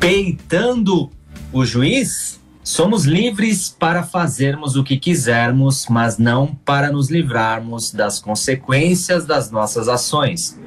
Peitando o juiz, somos livres para fazermos o que quisermos, mas não para nos livrarmos das consequências das nossas ações.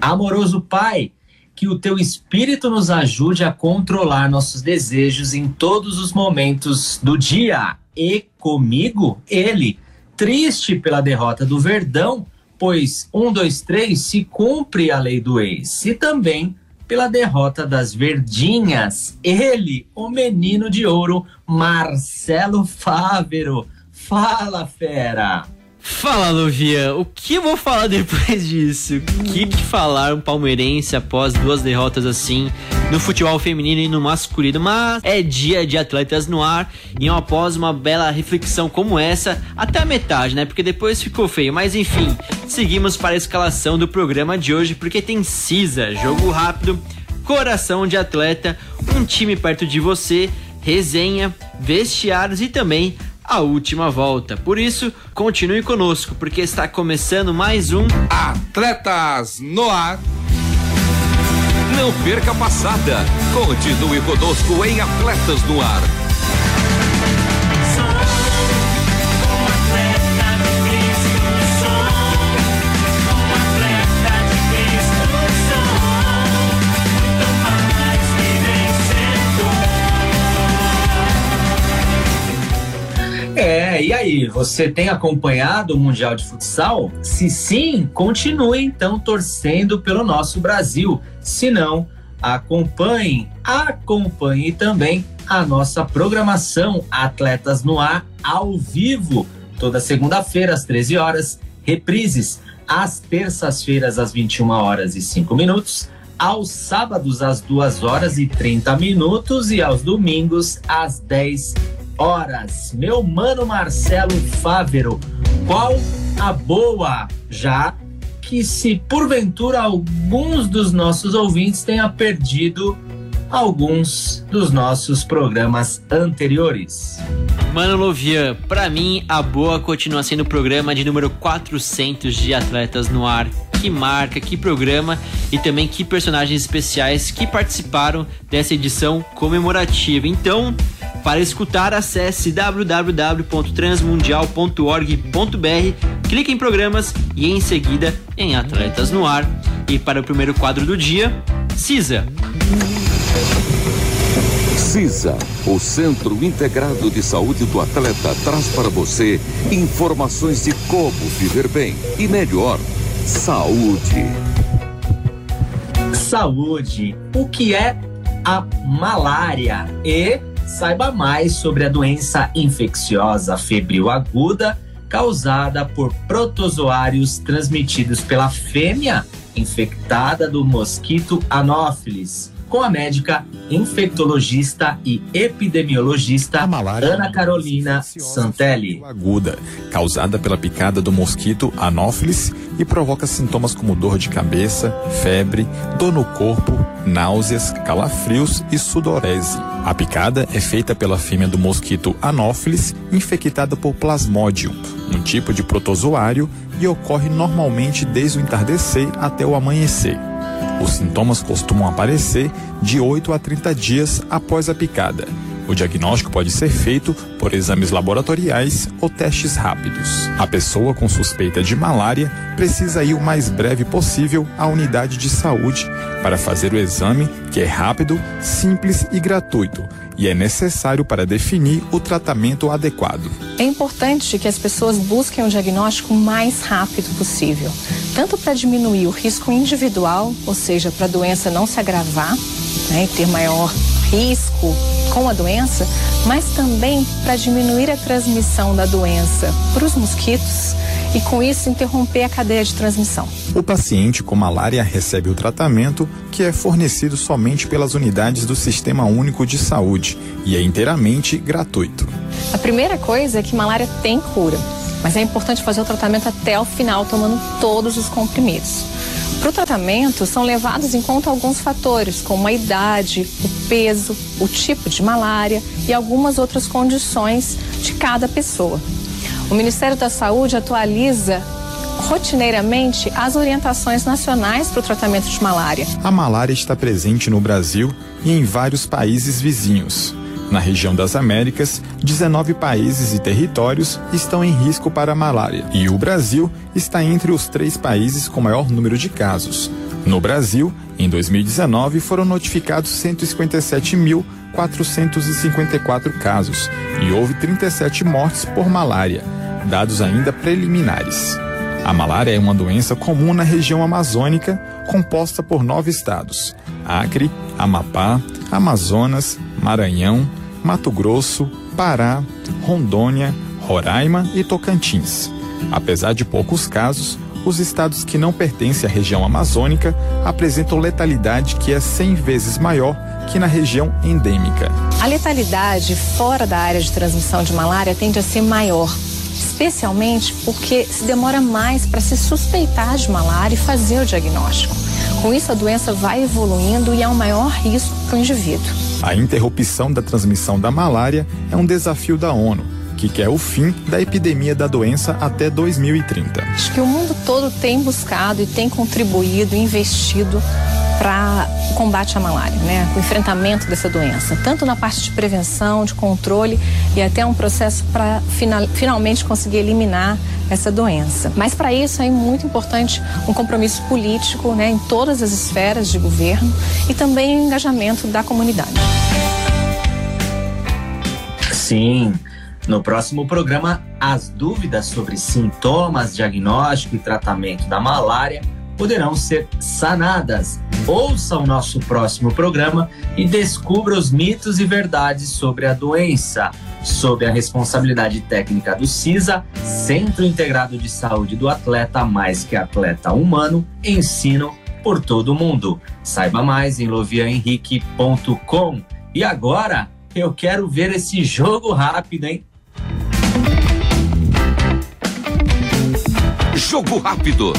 Amoroso Pai, que o teu espírito nos ajude a controlar nossos desejos em todos os momentos do dia. E comigo, ele, triste pela derrota do Verdão, pois um, dois, três se cumpre a lei do ex, e também pela derrota das Verdinhas, ele, o menino de ouro, Marcelo Fávero. Fala, fera! Fala, Luvian. O que eu vou falar depois disso? O que, que falar um palmeirense após duas derrotas assim no futebol feminino e no masculino? Mas é dia de atletas no ar e após uma bela reflexão como essa, até a metade, né? Porque depois ficou feio. Mas enfim, seguimos para a escalação do programa de hoje porque tem CISA, jogo rápido, coração de atleta, um time perto de você, resenha, vestiários e também a última volta. Por isso, continue conosco, porque está começando mais um Atletas no Ar. Não perca a passada. Continue conosco em Atletas no Ar. E aí, você tem acompanhado o Mundial de Futsal? Se sim, continue então torcendo pelo nosso Brasil. Se não, acompanhe, acompanhe também a nossa programação Atletas no Ar ao vivo, toda segunda-feira às 13 horas, reprises às terças-feiras às 21 horas e 5 minutos, aos sábados às 2 horas e 30 minutos e aos domingos às 10 horas. Meu mano Marcelo Fávero, qual a boa já que se porventura alguns dos nossos ouvintes tenha perdido alguns dos nossos programas anteriores. Mano Lovian, pra mim a boa continua sendo o programa de número 400 de Atletas no Ar. Que marca, que programa e também que personagens especiais que participaram dessa edição comemorativa. Então, para escutar, acesse www.transmundial.org.br, clique em programas e em seguida em Atletas no Ar. E para o primeiro quadro do dia, CISA. CISA, o Centro Integrado de Saúde do Atleta, traz para você informações de como viver bem e melhor. Saúde. Saúde. O que é a malária? E saiba mais sobre a doença infecciosa febril aguda causada por protozoários transmitidos pela fêmea infectada do mosquito Anopheles com a médica infectologista e epidemiologista Ana Carolina Santelli. Aguda, causada pela picada do mosquito Anopheles e provoca sintomas como dor de cabeça, febre, dor no corpo, náuseas, calafrios e sudorese. A picada é feita pela fêmea do mosquito Anopheles, infectada por Plasmodium, um tipo de protozoário, e ocorre normalmente desde o entardecer até o amanhecer. Os sintomas costumam aparecer de 8 a 30 dias após a picada. O diagnóstico pode ser feito por exames laboratoriais ou testes rápidos. A pessoa com suspeita de malária precisa ir o mais breve possível à unidade de saúde para fazer o exame, que é rápido, simples e gratuito, e é necessário para definir o tratamento adequado. É importante que as pessoas busquem o diagnóstico o mais rápido possível, tanto para diminuir o risco individual, ou seja, para a doença não se agravar né, e ter maior risco com a doença, mas também para diminuir a transmissão da doença para os mosquitos e, com isso, interromper a cadeia de transmissão. O paciente com malária recebe o tratamento que é fornecido somente pelas unidades do Sistema Único de Saúde e é inteiramente gratuito. A primeira coisa é que malária tem cura, mas é importante fazer o tratamento até o final, tomando todos os comprimidos. Para o tratamento, são levados em conta alguns fatores, como a idade, o peso, o tipo de malária e algumas outras condições de cada pessoa. O Ministério da Saúde atualiza rotineiramente as orientações nacionais para o tratamento de malária. A malária está presente no Brasil e em vários países vizinhos. Na região das Américas, 19 países e territórios estão em risco para a malária e o Brasil está entre os três países com maior número de casos. No Brasil, em 2019, foram notificados 157.454 casos e houve 37 mortes por malária, dados ainda preliminares. A malária é uma doença comum na região amazônica, composta por nove estados: Acre, Amapá, Amazonas, Maranhão, Mato Grosso, Pará, Rondônia, Roraima e Tocantins. Apesar de poucos casos, os estados que não pertencem à região amazônica apresentam letalidade que é 100 vezes maior que na região endêmica. A letalidade fora da área de transmissão de malária tende a ser maior, especialmente porque se demora mais para se suspeitar de malária e fazer o diagnóstico. Com isso, a doença vai evoluindo e há um maior risco para o indivíduo. A interrupção da transmissão da malária é um desafio da ONU, que quer o fim da epidemia da doença até 2030. Acho que o mundo todo tem buscado e tem contribuído, investido para combate à malária, né? o enfrentamento dessa doença, tanto na parte de prevenção, de controle e até um processo para final, finalmente conseguir eliminar essa doença. Mas para isso é muito importante um compromisso político né, em todas as esferas de governo e também o engajamento da comunidade. Sim. No próximo programa, as dúvidas sobre sintomas, diagnóstico e tratamento da malária poderão ser sanadas. Ouça o nosso próximo programa e descubra os mitos e verdades sobre a doença, sob a responsabilidade técnica do CISA, Centro Integrado de Saúde do Atleta Mais que Atleta Humano, ensino por todo o mundo. Saiba mais em loviahenrique.com. E agora, eu quero ver esse jogo rápido, hein? Jogo rápido.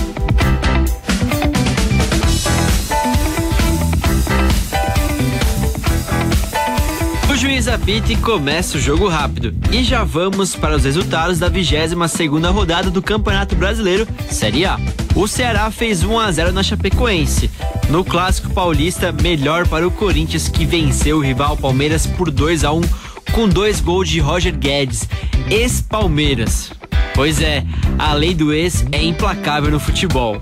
Juiz apita e começa o jogo rápido. E já vamos para os resultados da 22 segunda rodada do Campeonato Brasileiro Série A. O Ceará fez 1 a 0 na Chapecoense. No clássico paulista, melhor para o Corinthians que venceu o rival Palmeiras por 2 a 1 com dois gols de Roger Guedes, ex-Palmeiras. Pois é, a lei do ex é implacável no futebol.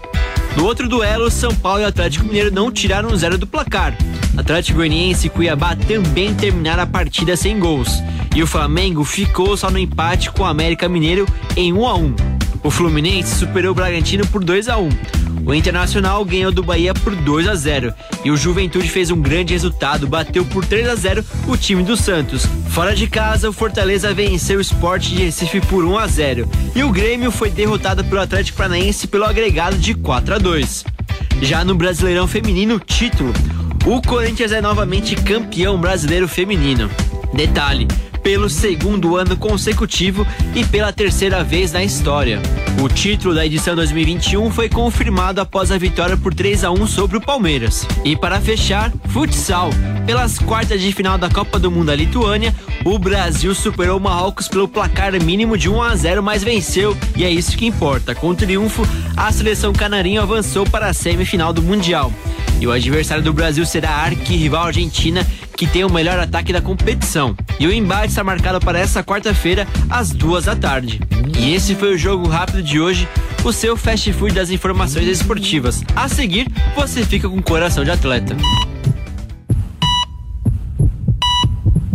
No outro duelo, São Paulo e Atlético Mineiro não tiraram zero do placar. Atlético Goianiense e Cuiabá também terminaram a partida sem gols. E o Flamengo ficou só no empate com o América Mineiro em 1 a 1. O Fluminense superou o Bragantino por 2 a 1. O Internacional ganhou do Bahia por 2 a 0 e o Juventude fez um grande resultado, bateu por 3 a 0 o time do Santos. Fora de casa, o Fortaleza venceu o Sport de Recife por 1 a 0 e o Grêmio foi derrotado pelo Atlético Paranaense pelo agregado de 4 a 2. Já no Brasileirão Feminino, título, o Corinthians é novamente campeão brasileiro feminino. Detalhe: pelo segundo ano consecutivo e pela terceira vez na história. O título da edição 2021 foi confirmado após a vitória por 3 a 1 sobre o Palmeiras. E para fechar, futsal. Pelas quartas de final da Copa do Mundo da Lituânia, o Brasil superou o Marrocos pelo placar mínimo de 1 a 0, mas venceu e é isso que importa. Com o triunfo, a seleção canarinho avançou para a semifinal do Mundial. E o adversário do Brasil será a arquirrival Argentina, que tem o melhor ataque da competição. E o embate está marcado para essa quarta-feira, às duas da tarde. E esse foi o jogo rápido de hoje, o seu fast food das informações esportivas. A seguir, você fica com coração de atleta.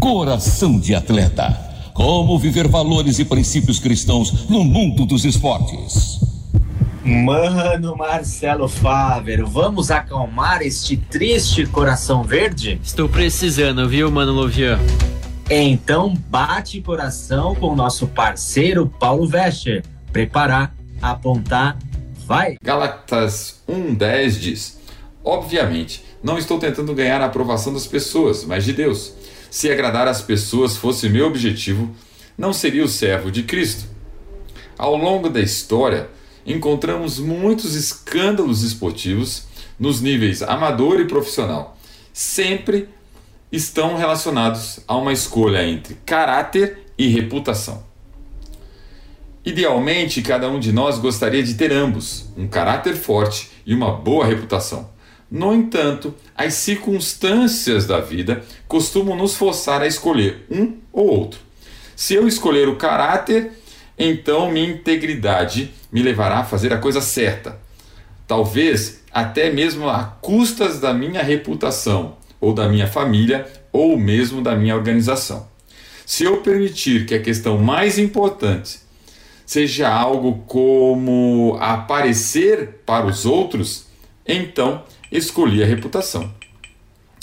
Coração de atleta. Como viver valores e princípios cristãos no mundo dos esportes. Mano Marcelo Fávero, vamos acalmar este triste coração verde? Estou precisando, viu, mano Lovian? Então bate coração com o nosso parceiro Paulo Vescher. Preparar, apontar? Vai! Galatas 1,10 diz: Obviamente, não estou tentando ganhar a aprovação das pessoas, mas de Deus. Se agradar às pessoas fosse meu objetivo, não seria o servo de Cristo. Ao longo da história, encontramos muitos escândalos esportivos nos níveis amador e profissional. Sempre estão relacionados a uma escolha entre caráter e reputação. Idealmente, cada um de nós gostaria de ter ambos, um caráter forte e uma boa reputação. No entanto, as circunstâncias da vida costumam nos forçar a escolher um ou outro. Se eu escolher o caráter, então minha integridade me levará a fazer a coisa certa. Talvez até mesmo a custas da minha reputação, ou da minha família, ou mesmo da minha organização. Se eu permitir que a questão mais importante seja algo como aparecer para os outros, então escolhi a reputação.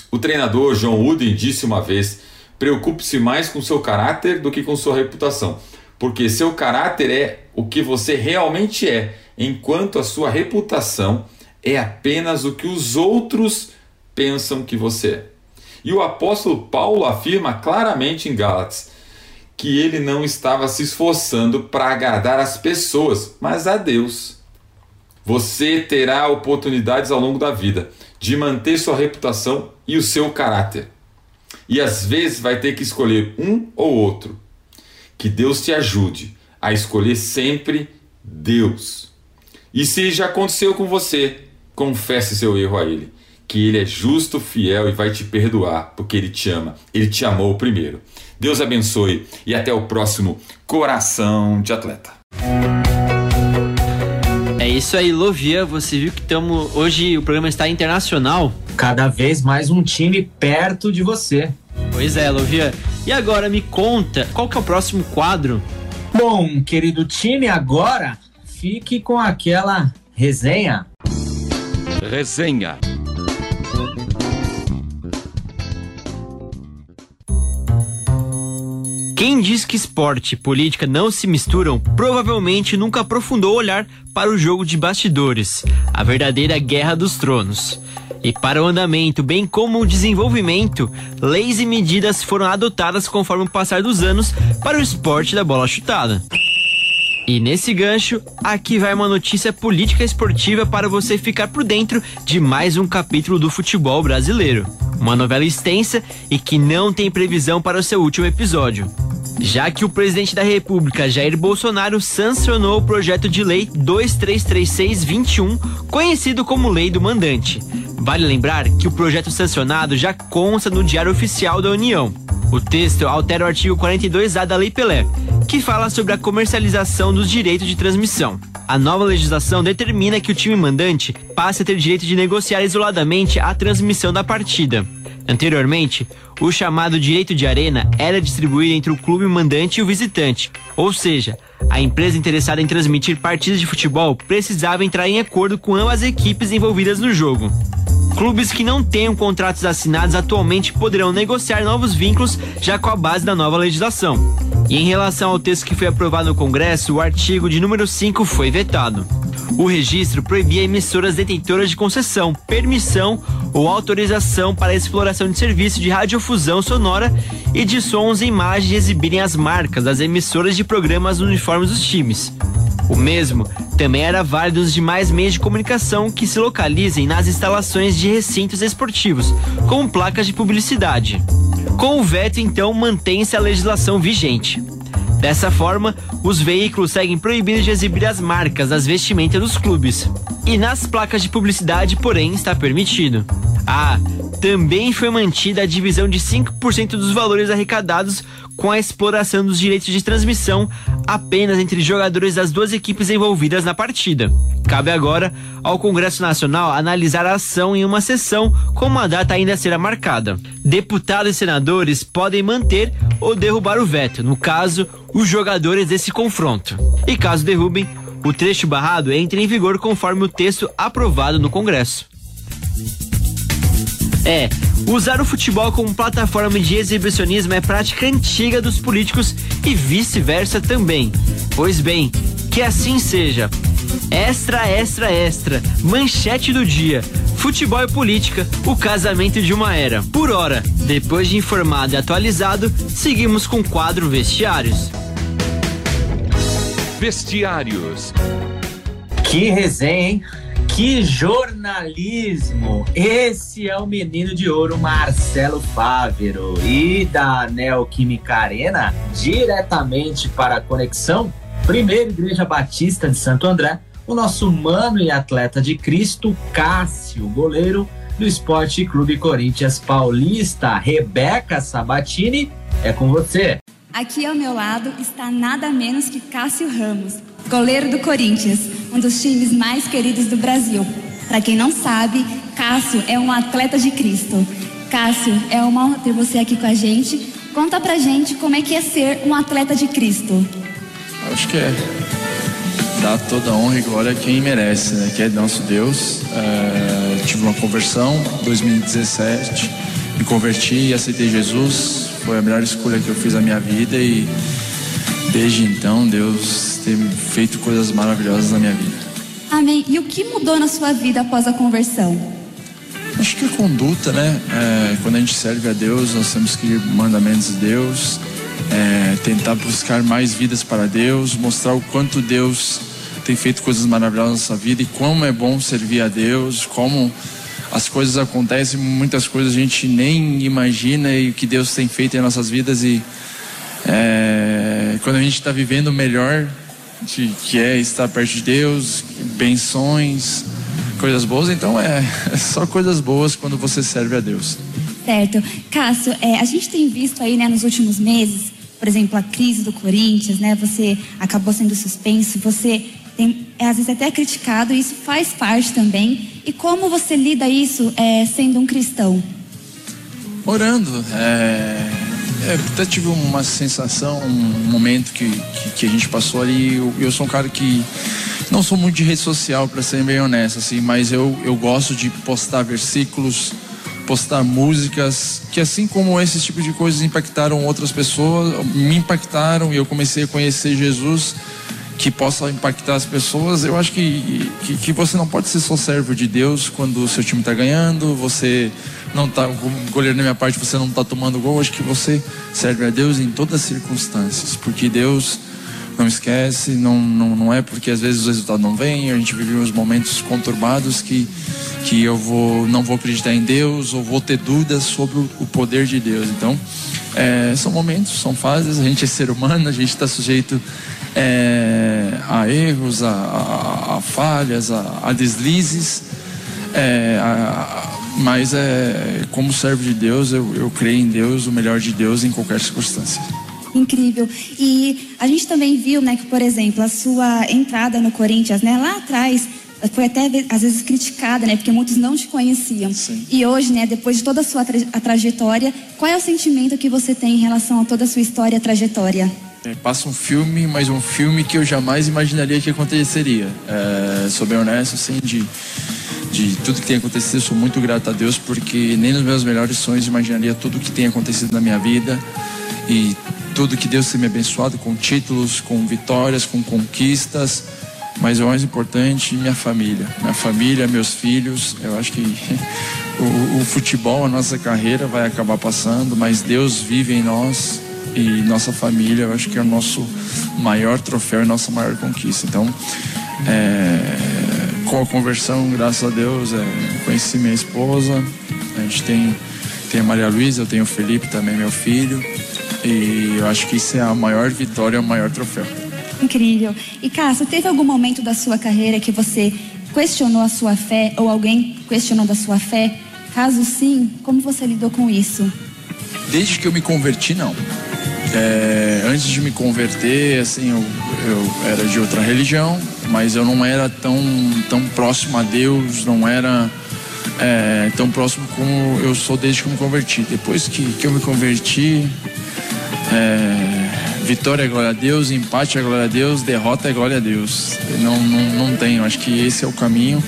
O treinador John Wooden disse uma vez: preocupe-se mais com seu caráter do que com sua reputação, porque seu caráter é o que você realmente é, enquanto a sua reputação é apenas o que os outros pensam que você é. E o apóstolo Paulo afirma claramente em Gálatas que ele não estava se esforçando para agradar as pessoas, mas a Deus. Você terá oportunidades ao longo da vida de manter sua reputação e o seu caráter. E às vezes vai ter que escolher um ou outro. Que Deus te ajude a escolher sempre Deus. E se já aconteceu com você, confesse seu erro a Ele. Que Ele é justo, fiel e vai te perdoar, porque Ele te ama. Ele te amou primeiro. Deus abençoe e até o próximo Coração de Atleta. É isso aí, Lovia. Você viu que estamos. Hoje o programa está internacional. Cada vez mais um time perto de você. Pois é, Lovia. E agora me conta, qual que é o próximo quadro? Bom, querido time, agora fique com aquela resenha. Resenha. Quem diz que esporte e política não se misturam, provavelmente nunca aprofundou o olhar para o jogo de bastidores, a verdadeira guerra dos tronos. E para o andamento, bem como o desenvolvimento, leis e medidas foram adotadas conforme o passar dos anos para o esporte da bola chutada. E nesse gancho, aqui vai uma notícia política esportiva para você ficar por dentro de mais um capítulo do futebol brasileiro. Uma novela extensa e que não tem previsão para o seu último episódio já que o presidente da República, Jair Bolsonaro, sancionou o projeto de lei 233621, conhecido como Lei do Mandante. Vale lembrar que o projeto sancionado já consta no Diário Oficial da União. O texto altera o artigo 42A da Lei Pelé, que fala sobre a comercialização dos direitos de transmissão. A nova legislação determina que o time mandante passe a ter direito de negociar isoladamente a transmissão da partida. Anteriormente, o chamado direito de arena era distribuído entre o clube mandante e o visitante, ou seja, a empresa interessada em transmitir partidas de futebol precisava entrar em acordo com ambas as equipes envolvidas no jogo. Clubes que não tenham contratos assinados atualmente poderão negociar novos vínculos já com a base da nova legislação. E em relação ao texto que foi aprovado no Congresso, o artigo de número 5 foi vetado. O registro proibia emissoras detentoras de concessão, permissão ou autorização para exploração de serviço de radiofusão sonora e de sons e imagens exibirem as marcas das emissoras de programas no uniformes dos times. O mesmo também era válido nos demais meios de comunicação que se localizem nas instalações de recintos esportivos, como placas de publicidade. Com o veto, então, mantém-se a legislação vigente. Dessa forma, os veículos seguem proibidos de exibir as marcas das vestimentas dos clubes. E nas placas de publicidade, porém, está permitido. Ah, também foi mantida a divisão de 5% dos valores arrecadados com a exploração dos direitos de transmissão apenas entre jogadores das duas equipes envolvidas na partida. Cabe agora ao Congresso Nacional analisar a ação em uma sessão com uma data ainda a ser marcada. Deputados e senadores podem manter ou derrubar o veto, no caso, os jogadores desse confronto. E caso derrubem, o trecho barrado entra em vigor conforme o texto aprovado no Congresso. É, usar o futebol como plataforma de exibicionismo é prática antiga dos políticos e vice-versa também. Pois bem, que assim seja. Extra, extra, extra. Manchete do dia. Futebol e política, o casamento de uma era. Por hora, depois de informado e atualizado, seguimos com o quadro Vestiários. Vestiários. Que resenha, hein? Que jornalismo! Esse é o menino de ouro Marcelo Fávero e da Neoquímica Arena, diretamente para a conexão Primeira Igreja Batista de Santo André, o nosso mano e atleta de Cristo, Cássio, goleiro do Esporte Clube Corinthians Paulista. Rebeca Sabatini, é com você. Aqui ao meu lado está nada menos que Cássio Ramos, goleiro do Corinthians, um dos times mais queridos do Brasil. Para quem não sabe, Cássio é um atleta de Cristo. Cássio, é uma honra ter você aqui com a gente. Conta pra gente como é que é ser um atleta de Cristo. Acho que é dar toda a honra e glória a quem merece, né? Que é nosso Deus. É, tive uma conversão em 2017, me converti e aceitei Jesus. Foi a melhor escolha que eu fiz na minha vida e desde então Deus tem feito coisas maravilhosas na minha vida. Amém. E o que mudou na sua vida após a conversão? Acho que a conduta, né? É, quando a gente serve a Deus, nós temos que ir mandamentos de Deus, é, tentar buscar mais vidas para Deus, mostrar o quanto Deus tem feito coisas maravilhosas na nossa vida e como é bom servir a Deus, como as coisas acontecem, muitas coisas a gente nem imagina e o que Deus tem feito em nossas vidas e é, quando a gente está vivendo melhor, que é estar perto de Deus, benções, coisas boas, então é, é só coisas boas quando você serve a Deus. Certo. Cássio, é, a gente tem visto aí, né, nos últimos meses, por exemplo, a crise do Corinthians, né? Você acabou sendo suspenso, você tem, é, às vezes até criticado, isso faz parte também. E como você lida isso é, sendo um cristão? Orando. É, é, até tive uma sensação, um momento que, que, que a gente passou ali. Eu, eu, sou um cara que não sou muito de rede social, para ser bem honesto, assim, mas eu, eu gosto de postar versículos postar músicas que assim como esse tipo de coisas impactaram outras pessoas, me impactaram e eu comecei a conhecer Jesus que possa impactar as pessoas. Eu acho que, que, que você não pode ser só servo de Deus quando o seu time está ganhando, você não está, goleiro na minha parte, você não está tomando gol. Eu acho que você serve a Deus em todas as circunstâncias, porque Deus não esquece, não, não, não é porque às vezes o resultado não vem, a gente vive uns momentos conturbados que que eu vou não vou acreditar em Deus ou vou ter dúvidas sobre o, poder de Deus. Então, é, são momentos, são fases. A gente é ser humano, a gente está sujeito é, a erros, a, a, a falhas, a, a deslizes. É, mas é, como servo de Deus, eu, eu creio em Deus, o melhor de Deus em qualquer circunstância. Incrível. E a gente também viu, né, que, por exemplo, a sua entrada no Corinthians, né, lá atrás, foi até às vezes criticada, né? Porque muitos não te conheciam. Sim. E hoje, né? Depois de toda a sua tra a trajetória, qual é o sentimento que você tem em relação a toda a sua história e trajetória? É, passa um filme, mas um filme que eu jamais imaginaria que aconteceria. É, sou bem honesto, assim, de, de tudo que tem acontecido, sou muito grato a Deus, porque nem nos meus melhores sonhos imaginaria tudo que tem acontecido na minha vida e tudo que Deus tem me abençoado com títulos, com vitórias, com conquistas mas o mais importante, minha família. Minha família, meus filhos. Eu acho que o, o, futebol, a nossa carreira vai acabar passando, mas Deus vive em nós e nossa família, eu acho que é o nosso maior troféu e nossa maior conquista. Então, é, com a conversão, graças a Deus, é, conheci minha esposa, a gente tem, tem a Maria Luísa, eu tenho o Felipe também, meu filho, e eu acho que isso é a maior vitória, o maior troféu. Incrível. E Cássio, teve algum momento da sua carreira que você questionou a sua fé ou alguém questionou da sua fé? Caso sim, como você lidou com isso? Desde que eu me converti, não. É, antes de me converter, assim, eu, eu, era de outra religião, mas eu não era tão, tão próximo a Deus, não era é, tão próximo como eu sou desde que eu me converti. Depois que, que eu me converti, é, Vitória é glória a Deus, empate é glória a Deus, derrota é glória a Deus. Não, não, não eu acho que esse é o caminho.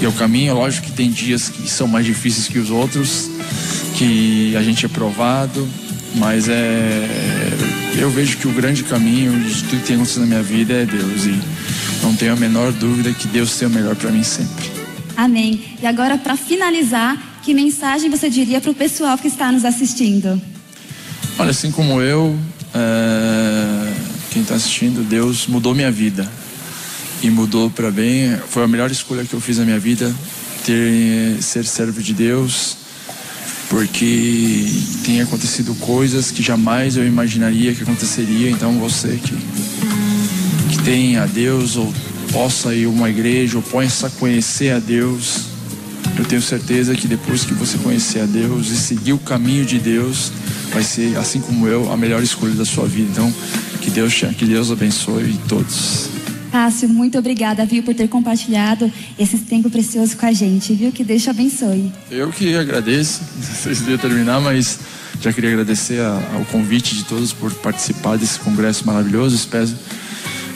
E é o caminho, lógico que tem dias que são mais difíceis que os outros, que a gente é provado, mas é. Eu vejo que o grande caminho de tudo que tem acontecido na minha vida é Deus. E, não tenho a menor dúvida que Deus tem o melhor para mim sempre. Amém. E agora, para finalizar, que mensagem você diria para o pessoal que está nos assistindo? Olha, assim como eu, está assistindo, Deus mudou minha vida e mudou para bem. Foi a melhor escolha que eu fiz na minha vida, ter ser servo de Deus, porque tem acontecido coisas que jamais eu imaginaria que aconteceria. Então você que que tem a Deus ou possa ir a uma igreja ou possa conhecer a Deus, eu tenho certeza que depois que você conhecer a Deus e seguir o caminho de Deus, vai ser assim como eu a melhor escolha da sua vida. Então, que Deus que Deus abençoe todos. Cássio, muito obrigada, viu, por ter compartilhado esse tempo precioso com a gente, viu? Que Deus te abençoe. Eu que agradeço, não sei se terminar, mas já queria agradecer a, ao convite de todos por participar desse congresso maravilhoso. Espero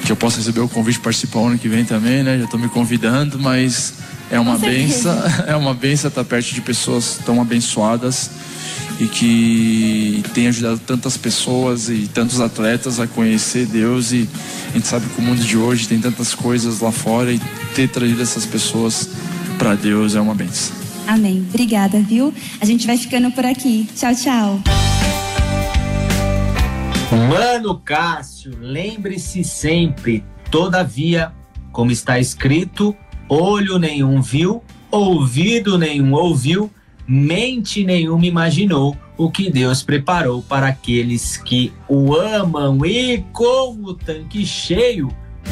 que eu possa receber o convite para participar ano que vem também, né? Já estou me convidando, mas é uma benção, é uma benção estar perto de pessoas tão abençoadas e que tem ajudado tantas pessoas e tantos atletas a conhecer Deus e a gente sabe que o mundo de hoje tem tantas coisas lá fora e ter trazido essas pessoas para Deus é uma benção. Amém. Obrigada, viu? A gente vai ficando por aqui. Tchau, tchau. Mano Cássio, lembre-se sempre, todavia, como está escrito, olho nenhum viu, ouvido nenhum ouviu, mente nenhuma imaginou o que Deus preparou para aqueles que o amam. E com o tanque cheio,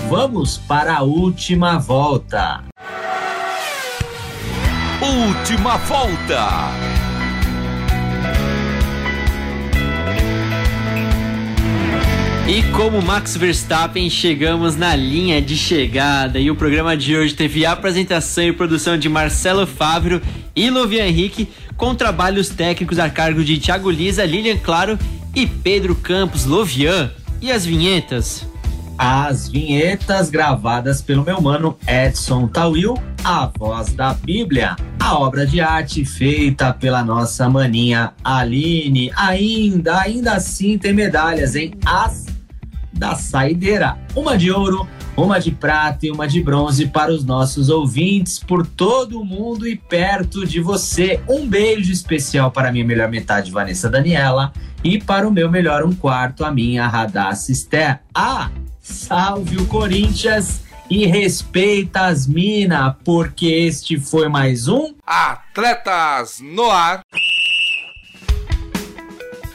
vamos para a última volta. Última volta. E como Max Verstappen, chegamos na linha de chegada e o programa de hoje teve apresentação e produção de Marcelo Fávero e Lovian Henrique, com trabalhos técnicos a cargo de Thiago Lisa, Lilian Claro e Pedro Campos Lovian. E as vinhetas? As vinhetas gravadas pelo meu mano Edson Tawil, a voz da Bíblia, a obra de arte feita pela nossa maninha Aline. Ainda, ainda assim tem medalhas, hein? As da saideira. Uma de ouro, uma de prata e uma de bronze para os nossos ouvintes por todo o mundo e perto de você. Um beijo especial para minha melhor metade, Vanessa Daniela, e para o meu melhor um quarto, a minha Radassa Esther. Ah, salve o Corinthians! E respeita as mina, porque este foi mais um Atletas no ar.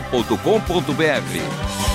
transmundial.com.br.